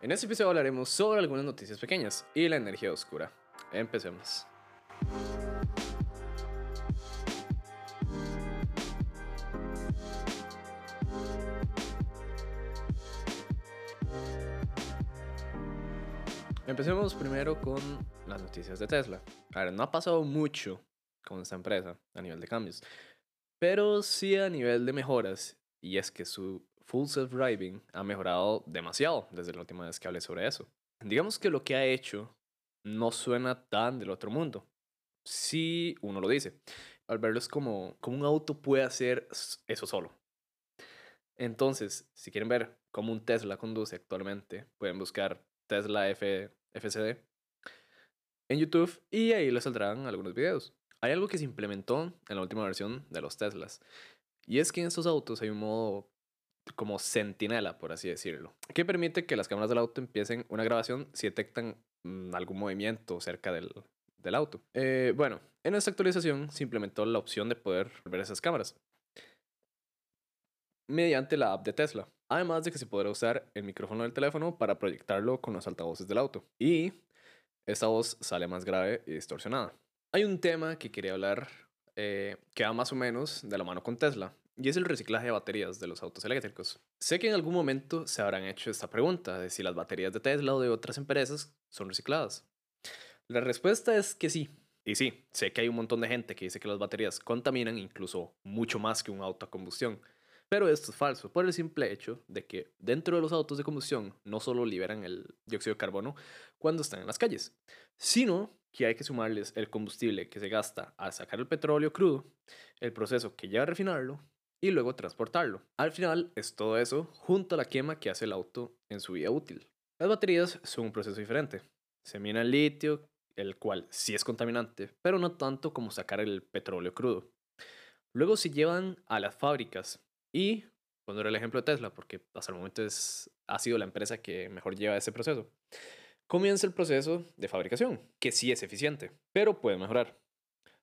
En este episodio hablaremos sobre algunas noticias pequeñas y la energía oscura. Empecemos. Empecemos primero con las noticias de Tesla. A ver, no ha pasado mucho con esta empresa a nivel de cambios, pero sí a nivel de mejoras, y es que su full self-driving ha mejorado demasiado desde la última vez que hablé sobre eso. Digamos que lo que ha hecho no suena tan del otro mundo. Si uno lo dice. Al verlo es como, como un auto puede hacer eso solo. Entonces, si quieren ver cómo un Tesla conduce actualmente, pueden buscar Tesla F FCD en YouTube y ahí les saldrán algunos videos. Hay algo que se implementó en la última versión de los Teslas y es que en estos autos hay un modo como sentinela, por así decirlo, que permite que las cámaras del auto empiecen una grabación si detectan mm, algún movimiento cerca del, del auto. Eh, bueno, en esta actualización se implementó la opción de poder ver esas cámaras mediante la app de Tesla. Además de que se podrá usar el micrófono del teléfono para proyectarlo con los altavoces del auto. Y esta voz sale más grave y distorsionada. Hay un tema que quería hablar eh, que va más o menos de la mano con Tesla. Y es el reciclaje de baterías de los autos eléctricos. Sé que en algún momento se habrán hecho esta pregunta de si las baterías de Tesla o de otras empresas son recicladas. La respuesta es que sí. Y sí, sé que hay un montón de gente que dice que las baterías contaminan incluso mucho más que un auto a combustión. Pero esto es falso por el simple hecho de que dentro de los autos de combustión no solo liberan el dióxido de carbono cuando están en las calles, sino que hay que sumarles el combustible que se gasta al sacar el petróleo crudo, el proceso que lleva a refinarlo y luego transportarlo. Al final es todo eso junto a la quema que hace el auto en su vida útil. Las baterías son un proceso diferente. Se mina el litio, el cual sí es contaminante, pero no tanto como sacar el petróleo crudo. Luego se llevan a las fábricas y pondré el ejemplo de Tesla, porque hasta el momento es, ha sido la empresa que mejor lleva ese proceso. Comienza el proceso de fabricación, que sí es eficiente, pero puede mejorar.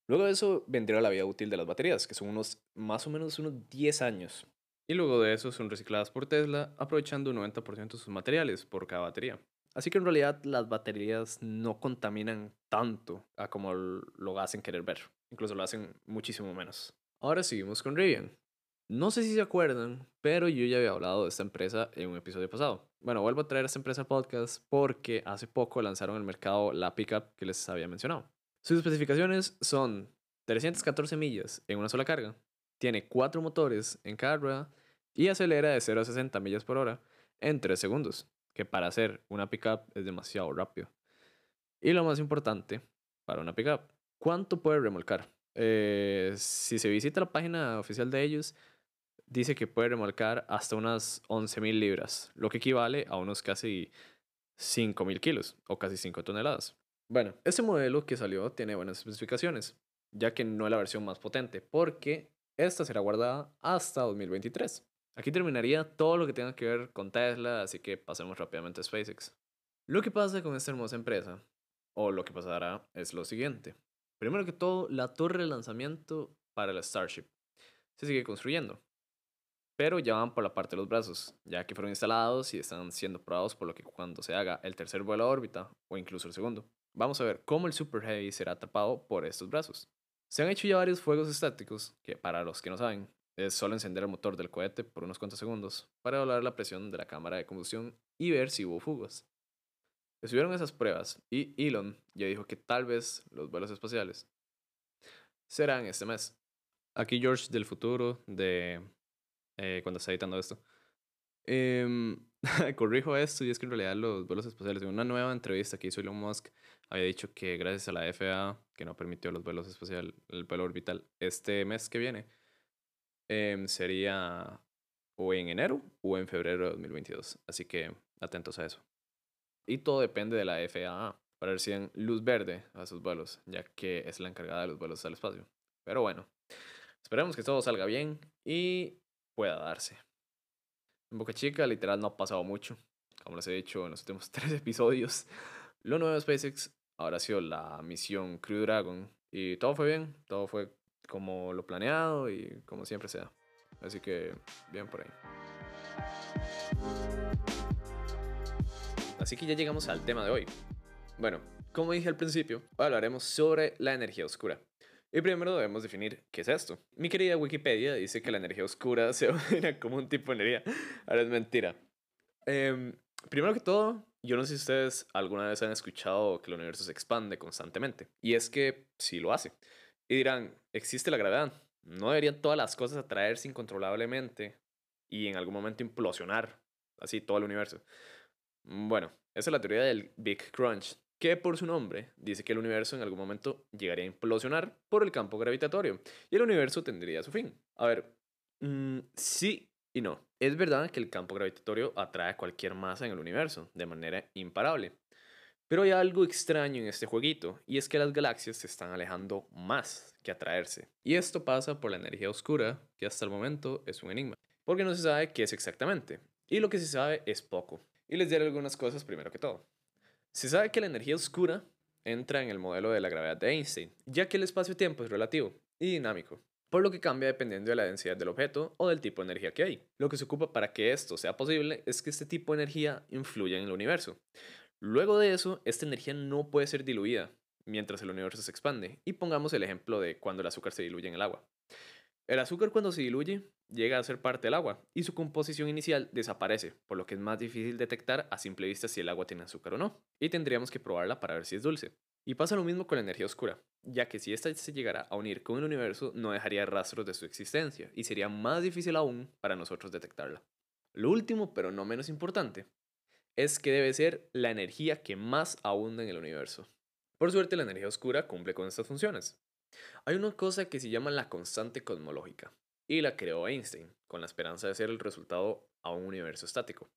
Luego de eso vendrá la vida útil de las baterías, que son unos más o menos unos 10 años. Y luego de eso son recicladas por Tesla, aprovechando un 90% de sus materiales por cada batería. Así que en realidad las baterías no contaminan tanto a como lo hacen querer ver. Incluso lo hacen muchísimo menos. Ahora seguimos con Rivian, no sé si se acuerdan, pero yo ya había hablado de esta empresa en un episodio pasado. Bueno, vuelvo a traer a esta empresa podcast porque hace poco lanzaron al mercado la pickup que les había mencionado. Sus especificaciones son 314 millas en una sola carga, tiene 4 motores en cada rueda y acelera de 0 a 60 millas por hora en 3 segundos, que para hacer una pickup es demasiado rápido. Y lo más importante, para una pickup, ¿cuánto puede remolcar? Eh, si se visita la página oficial de ellos, dice que puede remolcar hasta unas 11.000 libras, lo que equivale a unos casi 5.000 kilos o casi 5 toneladas. Bueno, este modelo que salió tiene buenas especificaciones, ya que no es la versión más potente, porque esta será guardada hasta 2023. Aquí terminaría todo lo que tenga que ver con Tesla, así que pasemos rápidamente a SpaceX. Lo que pasa con esta hermosa empresa, o lo que pasará, es lo siguiente. Primero que todo, la torre de lanzamiento para el Starship se sigue construyendo pero ya van por la parte de los brazos, ya que fueron instalados y están siendo probados por lo que cuando se haga el tercer vuelo a órbita, o incluso el segundo, vamos a ver cómo el Super Heavy será atrapado por estos brazos. Se han hecho ya varios fuegos estáticos, que para los que no saben, es solo encender el motor del cohete por unos cuantos segundos para evaluar la presión de la cámara de combustión y ver si hubo fugas. Estuvieron esas pruebas y Elon ya dijo que tal vez los vuelos espaciales serán este mes. Aquí George del futuro de eh, cuando está editando esto. Em, corrijo esto y es que en realidad los vuelos espaciales, en una nueva entrevista que hizo Elon Musk, había dicho que gracias a la FAA, que no permitió los vuelos espaciales, el vuelo orbital, este mes que viene, em, sería o en enero o en febrero de 2022. Así que atentos a eso. Y todo depende de la FAA para ver si dan luz verde a sus vuelos, ya que es la encargada de los vuelos al espacio. Pero bueno, esperemos que todo salga bien y pueda darse. En Boca Chica literal no ha pasado mucho, como les he dicho en los últimos tres episodios. Lo nuevo de SpaceX ahora ha sido la misión Crew Dragon y todo fue bien, todo fue como lo planeado y como siempre sea. Así que bien por ahí. así que ya llegamos al tema de hoy. Bueno, como dije al principio, hoy hablaremos sobre la energía oscura. Y primero debemos definir qué es esto. Mi querida Wikipedia dice que la energía oscura se ordena como un tipo de energía. Ahora es mentira. Em, primero que todo, yo no sé si ustedes alguna vez han escuchado que el universo se expande constantemente. Y es que sí lo hace. Y dirán, existe la gravedad. ¿No deberían todas las cosas atraerse incontrolablemente y en algún momento implosionar así todo el universo? Bueno, esa es la teoría del Big Crunch, que por su nombre dice que el universo en algún momento llegaría a implosionar por el campo gravitatorio y el universo tendría su fin. A ver, mm, sí y no. Es verdad que el campo gravitatorio atrae cualquier masa en el universo de manera imparable. Pero hay algo extraño en este jueguito, y es que las galaxias se están alejando más que atraerse. Y esto pasa por la energía oscura, que hasta el momento es un enigma, porque no se sabe qué es exactamente, y lo que se sabe es poco. Y les diré algunas cosas primero que todo. Se sabe que la energía oscura entra en el modelo de la gravedad de Einstein, ya que el espacio-tiempo es relativo y dinámico, por lo que cambia dependiendo de la densidad del objeto o del tipo de energía que hay. Lo que se ocupa para que esto sea posible es que este tipo de energía influya en el universo. Luego de eso, esta energía no puede ser diluida mientras el universo se expande. Y pongamos el ejemplo de cuando el azúcar se diluye en el agua. El azúcar cuando se diluye llega a ser parte del agua y su composición inicial desaparece, por lo que es más difícil detectar a simple vista si el agua tiene azúcar o no, y tendríamos que probarla para ver si es dulce. Y pasa lo mismo con la energía oscura, ya que si ésta se llegara a unir con el universo no dejaría rastros de su existencia y sería más difícil aún para nosotros detectarla. Lo último, pero no menos importante, es que debe ser la energía que más abunda en el universo. Por suerte, la energía oscura cumple con estas funciones. Hay una cosa que se llama la constante cosmológica, y la creó Einstein, con la esperanza de ser el resultado a un universo estático.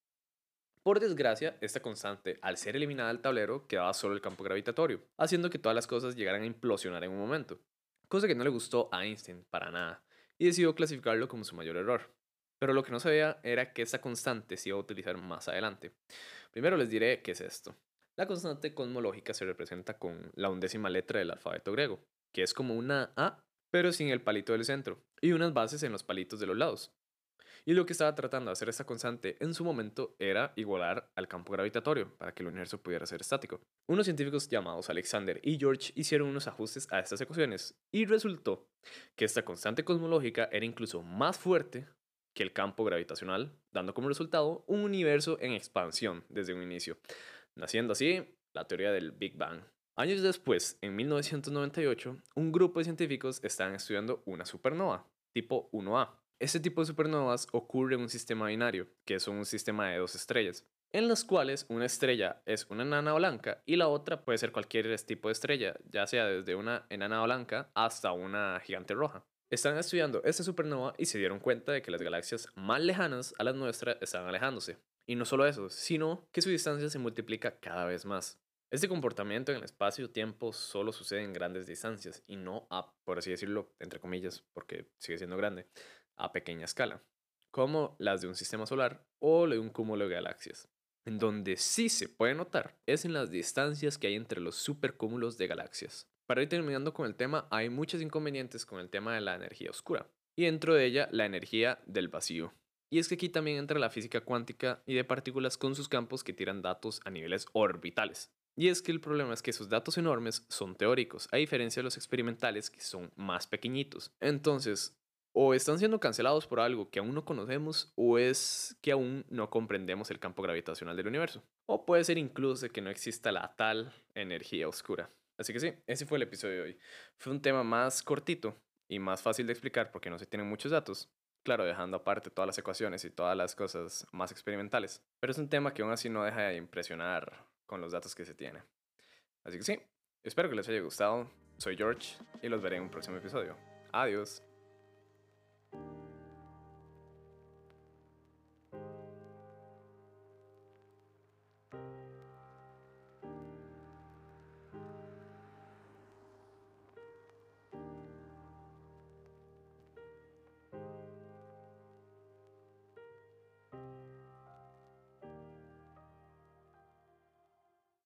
Por desgracia, esta constante, al ser eliminada del tablero, quedaba solo el campo gravitatorio, haciendo que todas las cosas llegaran a implosionar en un momento, cosa que no le gustó a Einstein para nada, y decidió clasificarlo como su mayor error. Pero lo que no sabía era que esta constante se iba a utilizar más adelante. Primero les diré qué es esto. La constante cosmológica se representa con la undécima letra del alfabeto griego, que es como una A, pero sin el palito del centro, y unas bases en los palitos de los lados. Y lo que estaba tratando de hacer esta constante en su momento era igualar al campo gravitatorio para que el universo pudiera ser estático. Unos científicos llamados Alexander y George hicieron unos ajustes a estas ecuaciones y resultó que esta constante cosmológica era incluso más fuerte que el campo gravitacional, dando como resultado un universo en expansión desde un inicio, naciendo así la teoría del Big Bang. Años después, en 1998, un grupo de científicos estaban estudiando una supernova, tipo 1A. Este tipo de supernovas ocurre en un sistema binario, que es un sistema de dos estrellas, en las cuales una estrella es una enana blanca y la otra puede ser cualquier tipo de estrella, ya sea desde una enana blanca hasta una gigante roja. Están estudiando esta supernova y se dieron cuenta de que las galaxias más lejanas a las nuestras están alejándose. Y no solo eso, sino que su distancia se multiplica cada vez más. Este comportamiento en el espacio-tiempo solo sucede en grandes distancias y no a, por así decirlo, entre comillas, porque sigue siendo grande, a pequeña escala, como las de un sistema solar o de un cúmulo de galaxias. En donde sí se puede notar es en las distancias que hay entre los supercúmulos de galaxias. Para ir terminando con el tema, hay muchos inconvenientes con el tema de la energía oscura, y dentro de ella la energía del vacío. Y es que aquí también entra la física cuántica y de partículas con sus campos que tiran datos a niveles orbitales. Y es que el problema es que esos datos enormes son teóricos, a diferencia de los experimentales que son más pequeñitos. Entonces, o están siendo cancelados por algo que aún no conocemos, o es que aún no comprendemos el campo gravitacional del universo. O puede ser incluso que no exista la tal energía oscura. Así que sí, ese fue el episodio de hoy. Fue un tema más cortito y más fácil de explicar porque no se tienen muchos datos. Claro, dejando aparte todas las ecuaciones y todas las cosas más experimentales. Pero es un tema que aún así no deja de impresionar con los datos que se tiene. Así que sí, espero que les haya gustado. Soy George y los veré en un próximo episodio. Adiós.